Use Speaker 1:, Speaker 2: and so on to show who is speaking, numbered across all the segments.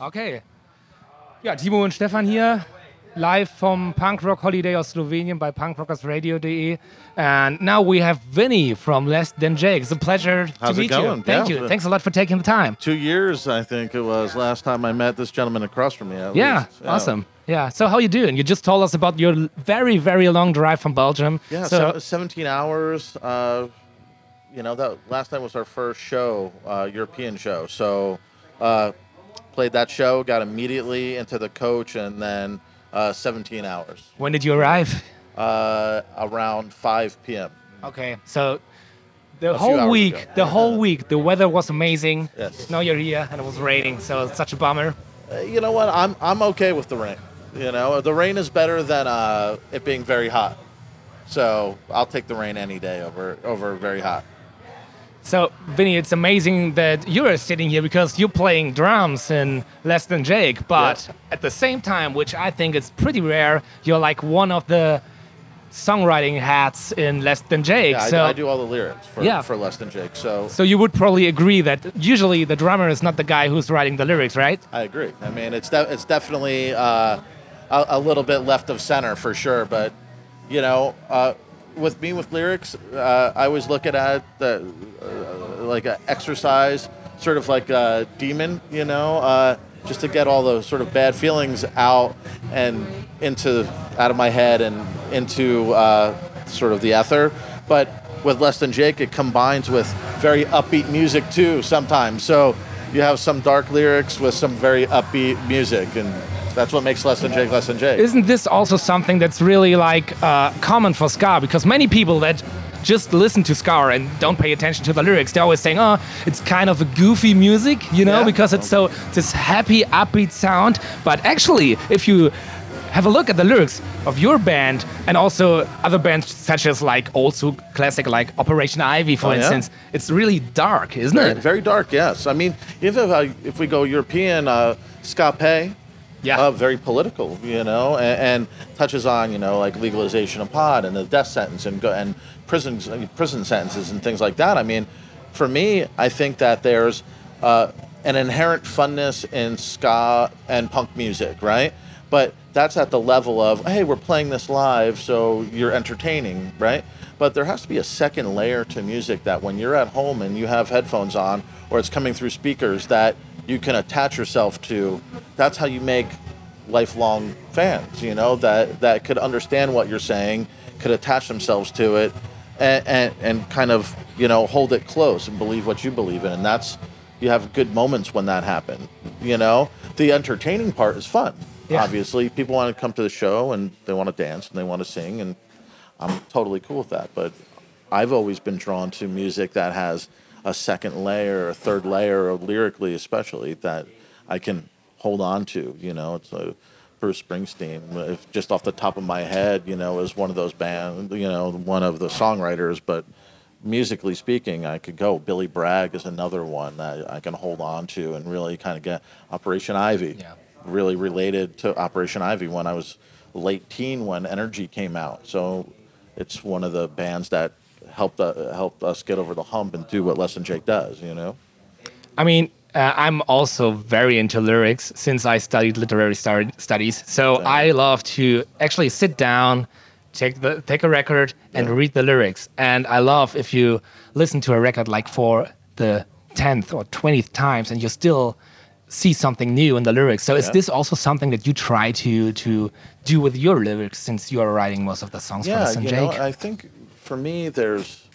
Speaker 1: Okay. Ja, Timo und Stefan hier, live vom Punk Rock Holiday aus Slowenien bei punkrockersradio.de. And now we have Vinny from Less Than Jake. It's a pleasure
Speaker 2: How's
Speaker 1: to
Speaker 2: it
Speaker 1: meet
Speaker 2: going?
Speaker 1: you. Thank
Speaker 2: Yeah.
Speaker 1: you. Thanks a lot for taking the time.
Speaker 2: Two years, I think it was, last time I met this gentleman across from me.
Speaker 1: Yeah,
Speaker 2: least.
Speaker 1: awesome. Yeah. So how you doing? You just told us about your very, very long drive from Belgium.
Speaker 2: Yeah,
Speaker 1: So
Speaker 2: 17 hours. Uh, you know, that last time was our first show, uh, European show. So, uh, played that show, got immediately into the coach, and then uh, 17 hours.
Speaker 1: when did you arrive?
Speaker 2: Uh, around 5 p.m.
Speaker 1: Okay. So the whole week,
Speaker 2: ago.
Speaker 1: the whole week, the weather was amazing.
Speaker 2: Yes.
Speaker 1: Now you're here and it was raining, so it's such a bummer.
Speaker 2: Uh, you know what? I'm I'm okay with the rain. You know, the rain is better than uh, it being very hot. So I'll take the rain any day over over very hot.
Speaker 1: So, Vinny, it's amazing that you're sitting here because you're playing drums in Less Than Jake, but
Speaker 2: Yeah.
Speaker 1: at the same time, which I think is pretty rare, you're like one of the songwriting hats in Less Than Jake.
Speaker 2: Yeah, I,
Speaker 1: so,
Speaker 2: I do all the lyrics for,
Speaker 1: Yeah.
Speaker 2: for Less Than Jake. So
Speaker 1: so you would probably agree that usually the drummer is not the guy who's writing the lyrics, right?
Speaker 2: I agree. I mean, it's de- it's definitely uh, a, a little bit left of center for sure. But you know, uh, with me with lyrics, uh, I always look at it the uh, like an exercise, sort of like a demon. You know, uh, just to get all those sort of bad feelings out and into out of my head and into uh, sort of the ether. But with Less Than Jake, it combines with very upbeat music too sometimes. So you have some dark lyrics with some very upbeat music, and that's what makes Less Than Jake Less Than Jake.
Speaker 1: Isn't this also something that's really like uh, common for ska? Because many people that just listen to ska and don't pay attention to the lyrics, they're always saying, "Oh, it's kind of a goofy music," you know,
Speaker 2: Yeah.
Speaker 1: because it's so this happy, upbeat sound. But actually, if you have a look at the lyrics of your band and also other bands such as like old school classic like Operation Ivy, for
Speaker 2: Oh, yeah?
Speaker 1: instance, it's really dark, isn't
Speaker 2: very,
Speaker 1: it?
Speaker 2: very dark, yes. I mean, if uh, if we go European, uh, ska pay,
Speaker 1: Yeah.
Speaker 2: uh, very political, you know, and, and touches on you know like legalization of pot and the death sentence and and prisons prison sentences and things like that. I mean, for me, I think that there's uh, an inherent funness in ska and punk music, right? But that's at the level of hey, we're playing this live, so you're entertaining, right? But there has to be a second layer to music that when you're at home and you have headphones on or it's coming through speakers that you can attach yourself to. That's how you make lifelong fans, you know, that, that could understand what you're saying, could attach themselves to it, and, and, and kind of, you know, hold it close and believe what you believe in. And that's, you have good moments when that happens, you know? The entertaining part is fun.
Speaker 1: Yeah.
Speaker 2: Obviously, people want to come to the show and they want to dance and they want to sing, and I'm totally cool with that. But I've always been drawn to music that has a second layer, a third layer, or lyrically especially that I can hold on to. You know, it's a Bruce Springsteen. If just off the top of my head, you know, is one of those band, you know, one of the songwriters. But musically speaking, I could go. Billy Bragg is another one that I can hold on to and really kind of get. Operation Ivy,
Speaker 1: Yeah.
Speaker 2: really related to Operation Ivy when I was late teen when Energy came out. So it's one of the bands that helped uh, helped us get over the hump and do what Less Than Jake does. You know.
Speaker 1: I mean, uh, I'm also very into lyrics since I studied literary star- studies. So I love to actually sit down, take the take a record, and
Speaker 2: Yeah.
Speaker 1: read the lyrics. And I love if you listen to a record like for the tenth or twentieth times, and you're still see something new in the lyrics. So is this also something that you try to to do with your lyrics since you are writing most of the songs for
Speaker 2: Yeah,
Speaker 1: Less Than
Speaker 2: you
Speaker 1: Jake?
Speaker 2: know, I think for me, there's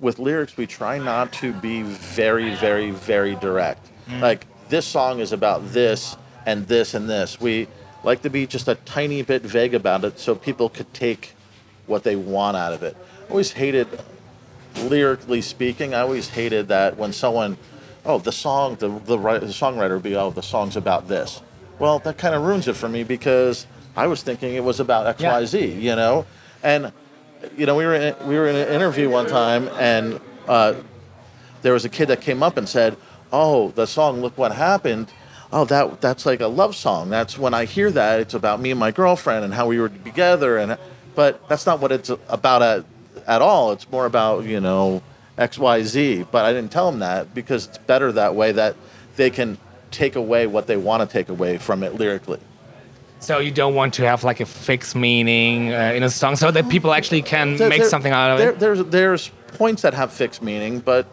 Speaker 2: with lyrics, we try not to be very, very, very direct. Mm. Like this song is about this and this and this. We like to be just a tiny bit vague about it, so people could take what they want out of it. I always hated, lyrically speaking, I always hated that when someone, oh, the song, the the, the songwriter would be, oh, the song's about this. Well, that kind of ruins it for me because I was thinking it was about X,
Speaker 1: Yeah.
Speaker 2: Y, Z, you know, and you know, we were in, we were in an interview one time, and uh, there was a kid that came up and said, "Oh, the song "Look What Happened." Oh, that that's like a love song. That's when I hear that, it's about me and my girlfriend and how we were together, and but that's not what it's about at at all. It's more about you know X, Y, Z. But I didn't tell them that because it's better that way that they can take away what they want to take away from it lyrically.
Speaker 1: So you don't want to have like a fixed meaning uh, in a song, so that people actually can
Speaker 2: There-
Speaker 1: make
Speaker 2: there-
Speaker 1: something out of
Speaker 2: there,
Speaker 1: it.
Speaker 2: There's there's points that have fixed meaning, but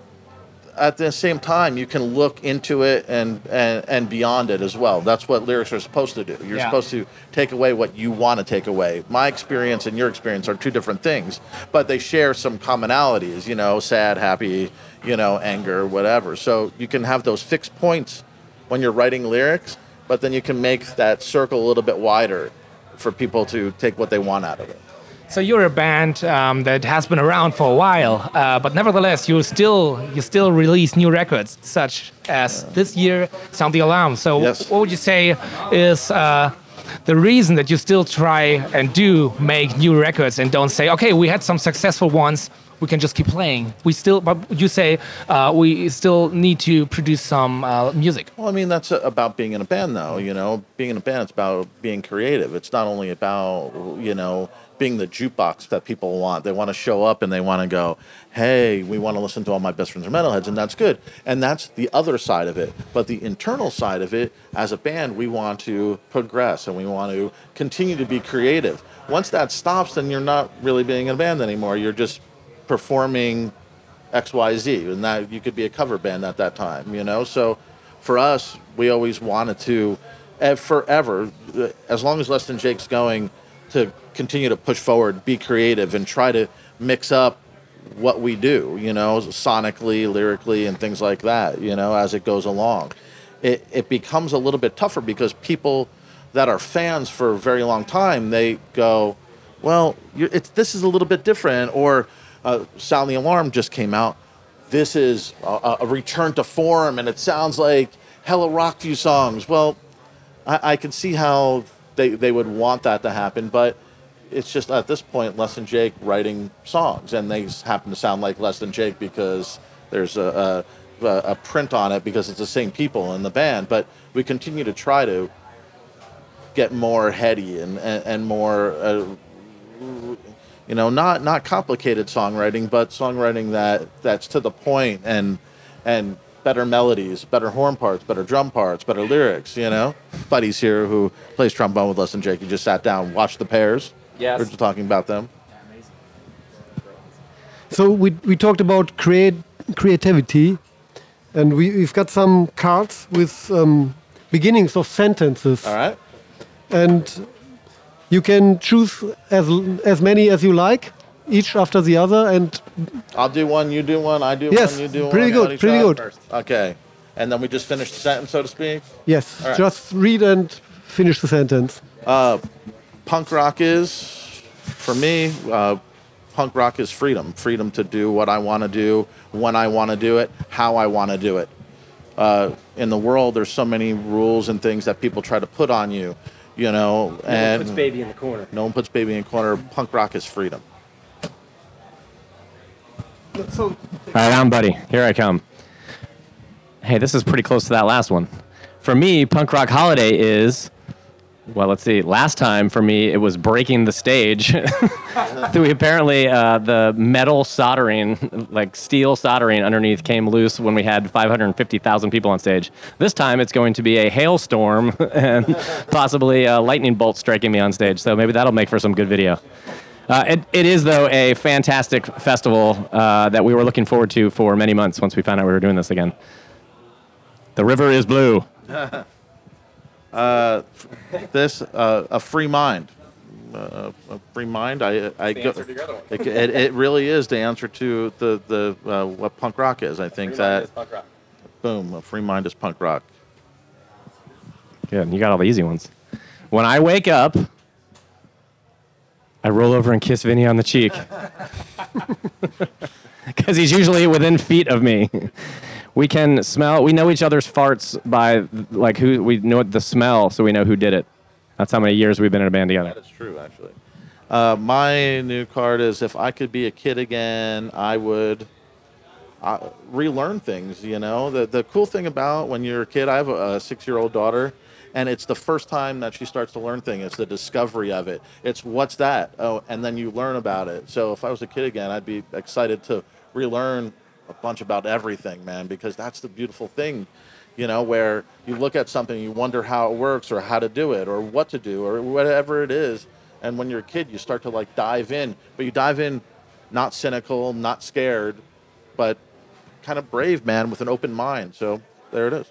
Speaker 2: at the same time, you can look into it and, and, and beyond it as well. That's what lyrics are supposed to do. You're
Speaker 1: Yeah.
Speaker 2: supposed to take away what you want to take away. My experience and your experience are two different things, but they share some commonalities, you know, sad, happy, you know, anger, whatever. So you can have those fixed points when you're writing lyrics, but then you can make that circle a little bit wider for people to take what they want out of it.
Speaker 1: So you're a band um, that has been around for a while, uh, but nevertheless, you still you still release new records, such as this year, Sound the Alarm. So
Speaker 2: Yes.
Speaker 1: what would you say is uh, the reason that you still try and do make new records and don't say, okay, we had some successful ones, we can just keep playing. We still, but you say uh, we still need to produce some uh, music.
Speaker 2: Well, I mean, that's uh, about being in a band, though. You know, being in a band, it's about being creative. It's not only about, you know, being the jukebox that people want. They want to show up and they want to go, hey, we want to listen to all my best friends are metalheads, and that's good. And that's the other side of it. But the internal side of it, as a band, we want to progress and we want to continue to be creative. Once that stops, then you're not really being in a band anymore. You're just performing XYZ, and that you could be a cover band at that time, you know? So for us, we always wanted to, eh, forever, eh, as long as Less Than Jake's going, to continue to push forward, be creative, and try to mix up what we do, you know, sonically, lyrically, and things like that, you know, as it goes along. It, it becomes a little bit tougher because people that are fans for a very long time, they go, well, this is a little bit different, or uh, Sound the Alarm just came out. This is a, a return to form, and it sounds like Hello Rockview songs. Well, I, I can see how they, they would want that to happen, but it's just at this point, Less Than Jake writing songs, and they happen to sound like Less Than Jake because there's a, a, a print on it because it's the same people in the band. But we continue to try to get more heady and, and, and more, uh, you know, not, not complicated songwriting, but songwriting that, that's to the point and, and better melodies, better horn parts, better drum parts, better lyrics, you know? Buddy's here who plays trombone with us and Jake. He just sat down, watched the Pears.
Speaker 1: Yes.
Speaker 2: We're just talking about them.
Speaker 3: So we, we talked about create creativity, and we, we've got some cards with um, beginnings of sentences,
Speaker 2: All right?
Speaker 3: and you can choose as as many as you like, each after the other, and
Speaker 2: I'll do one, you do one, I do
Speaker 3: Yes,
Speaker 2: one, you do one.
Speaker 3: pretty good, pretty
Speaker 2: other.
Speaker 3: good.
Speaker 2: Okay. And then we just finish the sentence, so to speak.
Speaker 3: yes,
Speaker 2: All right.
Speaker 3: just read and finish the sentence.
Speaker 2: Punk rock is, for me, uh, punk rock is freedom. Freedom to do what I want to do, when I want to do it, how I want to do it. Uh, in the world, there's so many rules and things that people try to put on you, you know, No and
Speaker 1: puts baby in the corner.
Speaker 2: no one puts baby in the corner. Punk rock is freedom.
Speaker 3: So
Speaker 4: All right, I'm Buddy. Here I come. Hey, this is pretty close to that last one. For me, Punk Rock Holiday is, well, let's see. Last time for me, it was breaking the stage. we apparently uh, the metal soldering, like steel soldering underneath, came loose when we had 550,000 people on stage. This time, it's going to be a hailstorm and possibly a lightning bolt striking me on stage. So maybe that'll make for some good video. Uh, it, it is, though, a fantastic festival uh, that we were looking forward to for many months once we found out we were doing this again. The river is blue.
Speaker 2: This uh, a free mind. Uh, a free mind. I I go. It, it, it really is the answer to the the uh, what punk rock is. I think that boom, a free mind is punk rock.
Speaker 4: Good. You got all the easy ones. When I wake up, I roll over and kiss Vinny on the cheek. Because he's usually within feet of me. We can smell, we know each other's farts by, like, who, we know the smell, so we know who did it. That's how many years we've been in a band together.
Speaker 2: That is true, actually. Uh, my new card is if I could be a kid again, I would uh, relearn things. You know, the the cool thing about when you're a kid, I have a, a six year old daughter, and it's the first time that she starts to learn things. It's the discovery of it. It's what's that? Oh, and then you learn about it. So if I was a kid again, I'd be excited to relearn a bunch about everything, man, because that's the beautiful thing. you know, where you look at something, you wonder how it works or how to do it or what to do or whatever it is. And when you're a kid, you start to like dive in, but you dive in not cynical, not scared, but kind of brave, man, with an open mind. So there it is.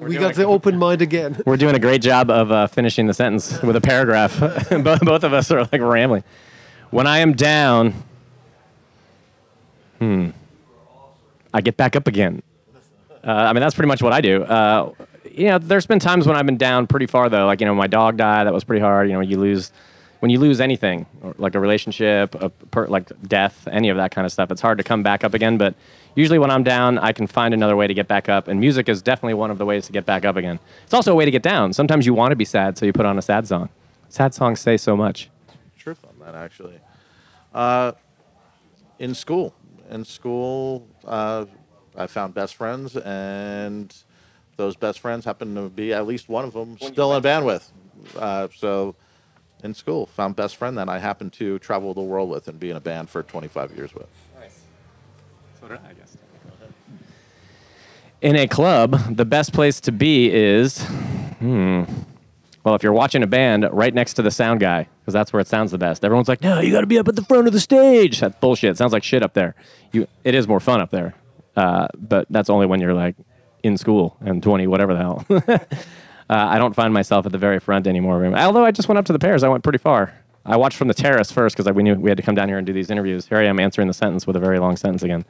Speaker 3: We got the open mind again.
Speaker 4: We're doing a great job of uh, finishing the sentence with a paragraph. both, both of us are like rambling. When I am down, hmm, I get back up again. Uh, I mean, that's pretty much what I do. Uh, you know, there's been times when I've been down pretty far though. Like you know, my dog died. That was pretty hard. You know, you lose when you lose anything, or like a relationship, a per, like death, any of that kind of stuff. It's hard to come back up again. But usually when I'm down, I can find another way to get back up. And music is definitely one of the ways to get back up again. It's also a way to get down. Sometimes you want to be sad, so you put on a sad song. Sad songs say so much.
Speaker 2: truth on that actually. Uh, in school, in school, uh, I found best friends, and those best friends happen to be at least one of them still in a band with. Uh, so, in school, found best friend that I happen to travel the world with and be in a band for 25 years with. Nice.
Speaker 4: So did I, I guess. In a club, the best place to be is, hmm. Well, if you're watching a band, right next to the sound guy, because that's where it sounds the best. Everyone's like, "No, you got to be up at the front of the stage." That's bullshit. It sounds like shit up there. You, it is more fun up there, uh, but that's only when you're like in school and 20, whatever the hell. uh, I don't find myself at the very front anymore. Although I just went up to the Pears, I went pretty far. I watched from the terrace first because we knew we had to come down here and do these interviews. Here I am answering the sentence with a very long sentence again.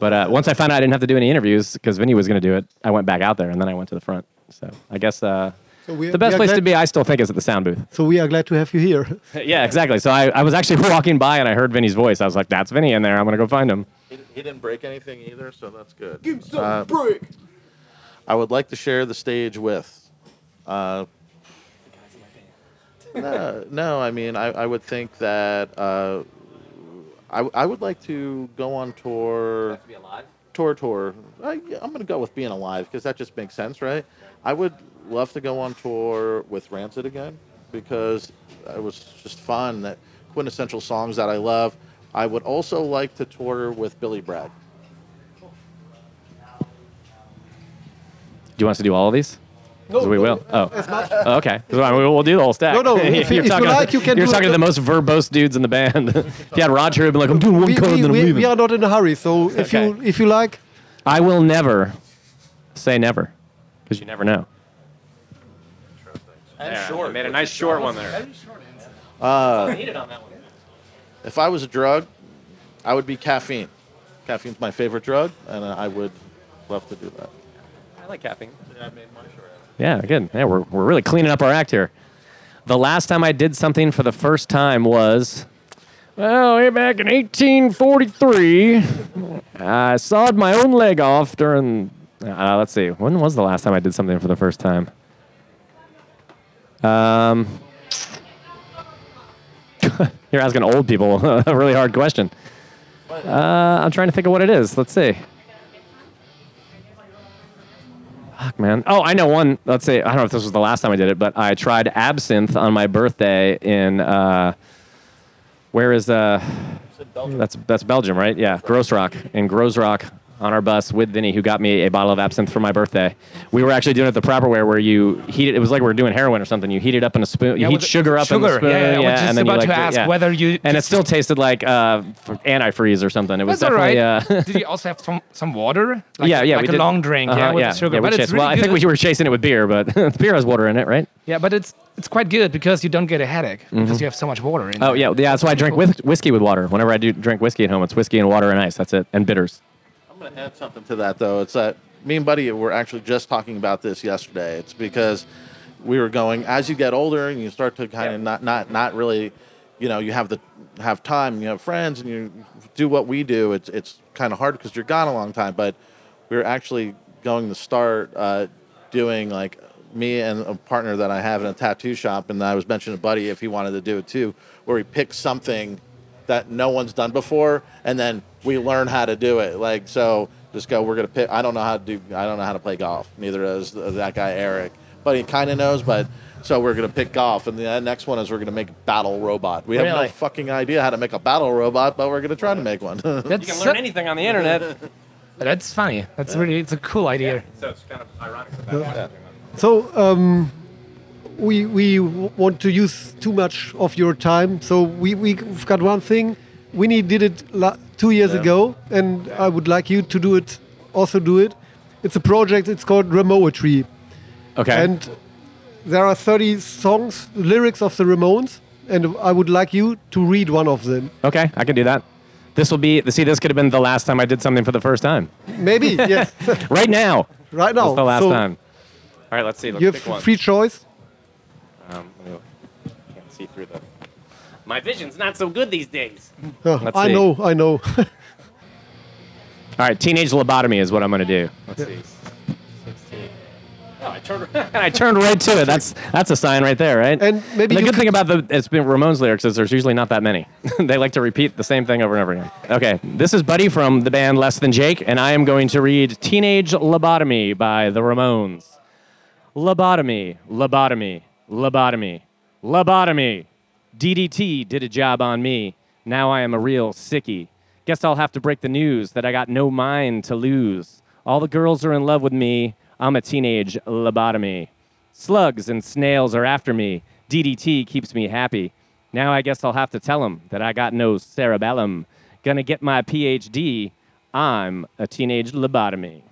Speaker 4: But uh, once I found out I didn't have to do any interviews because Vinny was going to do it, I went back out there and then I went to the front. So I guess uh,
Speaker 3: So we-
Speaker 4: the best
Speaker 3: we are
Speaker 4: place to be, I still think, is at the sound booth.
Speaker 3: So we are glad to have you here.
Speaker 4: yeah, exactly. So I, I was actually walking by and I heard Vinny's voice. I was like, "That's Vinny in there. I'm going to go find him."
Speaker 2: He, he didn't break anything either, so that's good. Give some break. I would like to share the stage with. Uh, no, no, I mean, I, I would think that I, I would like to go on tour. Tour, tour. I, I'm going to go with being alive because that just makes sense, right? I would love to go on tour with Rancid again because it was just fun. That quintessential songs that I love. I would also like to tour with Billy Bragg.
Speaker 4: Do you want us to do all of these? 'Cause we will. Oh, Oh, okay. 'Cause, I mean, we'll do the whole stack.
Speaker 3: No, no, if you-
Speaker 4: you're
Speaker 3: if you
Speaker 4: talking,
Speaker 3: like, you can
Speaker 4: You're talking to the most verbose dudes in the band. if you had Roger, he'd be like, "I'm doing one
Speaker 3: we,
Speaker 4: cut
Speaker 3: we,
Speaker 4: and then I'm
Speaker 3: we, we are not in a hurry. So if you if you like,
Speaker 4: I will never say never, because you never know.
Speaker 2: And
Speaker 4: I made a nice short one there.
Speaker 2: Uh, if I was a drug, I would be caffeine. Caffeine's my favorite drug, and I would love to do that.
Speaker 4: I like caffeine. Yeah, good. Yeah, we're, we're really cleaning up our act here. The last time I did something for the first time was, well, way back in 1843. I sawed my own leg off during, uh, let's see, when was the last time I did something for the first time? Um, you're asking old people a really hard question. Uh, I'm trying to think of what it is. Let's see. Fuck, man. Oh, I know one. Let's say I don't know if this was the last time I did it, but I tried absinthe on my birthday in uh, where is uh, that's that's Belgium, right? Yeah, Groezrock in Groezrock on our bus with Vinny, who got me a bottle of absinthe for my birthday. We were actually doing it the proper way, where you heat it. It was like we were doing heroin or something. You heat it up in a spoon. You
Speaker 1: Yeah,
Speaker 4: heat
Speaker 1: with
Speaker 4: sugar up in the
Speaker 1: sugar,
Speaker 4: spoon.
Speaker 1: yeah, yeah, I was just
Speaker 4: and then you
Speaker 1: about
Speaker 4: like
Speaker 1: to ask
Speaker 4: yeah.
Speaker 1: whether you-
Speaker 4: and it still tasted like uh, antifreeze or something. It was
Speaker 1: That's all right.
Speaker 4: definitely. Uh,
Speaker 1: Did you also have some, some water? Like,
Speaker 4: yeah, yeah,
Speaker 1: like a
Speaker 4: did.
Speaker 1: long drink,
Speaker 4: Uh-huh,
Speaker 1: yeah, with sugar.
Speaker 4: Yeah, we
Speaker 1: but it's
Speaker 4: chased-
Speaker 1: really
Speaker 4: well, I think we were chasing it with beer, but beer has water in it, right?
Speaker 1: yeah, but it's it's quite good because you don't get a headache because you have so much water in.
Speaker 4: It.
Speaker 1: Oh
Speaker 4: yeah, yeah. That's why I drink whis- whiskey with water. Whenever I do drink whiskey at home, it's whiskey and water and ice. That's it, and bitters.
Speaker 2: Going to add something to that, though. It's that me and Buddy were actually just talking about this yesterday. It's because we were going as you get older and you start to kind of not not not really, you know, you have the have time, you have friends, and you do what we do. It's it's kind of hard because you're gone a long time. But we were actually going to start uh, doing like me and a partner that I have in a tattoo shop, and I was mentioning to Buddy if he wanted to do it too, where he picks something that no one's done before, and then we learn how to do it. Like so, just go. We're gonna pick. I don't know how to do. I don't know how to play golf. Neither does that guy Eric, but he kind of knows. But so we're gonna pick golf, and the next one is we're gonna make battle robot. We have
Speaker 4: Really?
Speaker 2: no fucking idea how to make a battle robot, but we're gonna try to make one.
Speaker 1: You That's learn
Speaker 4: anything on the internet.
Speaker 1: That's funny. That's really it's a cool idea.
Speaker 4: So it's kind of ironic that
Speaker 3: So um, we we want to use too much of your time. So we we've got one thing. Vinny did it two years ago, and I would like you to do it. Also do it. It's a project. It's called Ramoetry,
Speaker 4: Okay.
Speaker 3: and there are 30 songs, lyrics of the Ramones, and I would like you to read one of them.
Speaker 4: okay, I can do that. This will be. See, this could have been the last time I did something for the first time.
Speaker 3: Maybe yes.
Speaker 4: Right now.
Speaker 3: right now.
Speaker 4: That's the last
Speaker 3: so
Speaker 4: time. All right, let's see. Let's
Speaker 3: You have free choice.
Speaker 4: Um, let me look. can't see through the. My vision's not so good these days.
Speaker 3: Uh,
Speaker 4: Let's
Speaker 3: I
Speaker 4: see.
Speaker 3: know. I know.
Speaker 4: All right, teenage lobotomy is what I'm going to do. Let's see. 16. Oh, I turned, I turned right to it. That's that's a sign right there, right?
Speaker 3: And maybe
Speaker 4: the
Speaker 3: you
Speaker 4: good
Speaker 3: could-
Speaker 4: thing about the it's been Ramones lyrics is there's usually not that many. they like to repeat the same thing over and over again. Okay, this is Buddy from the band Less Than Jake, and I am going to read "Teenage Lobotomy" by the Ramones. Lobotomy, lobotomy, lobotomy, lobotomy. DDT did a job on me. Now I am a real sickie. Guess I'll have to break the news that I got no mind to lose. All the girls are in love with me. I'm a teenage lobotomy. Slugs and snails are after me. DDT keeps me happy. Now I guess I'll have to tell 'em that I got no cerebellum. Gonna get my PhD. I'm a teenage lobotomy.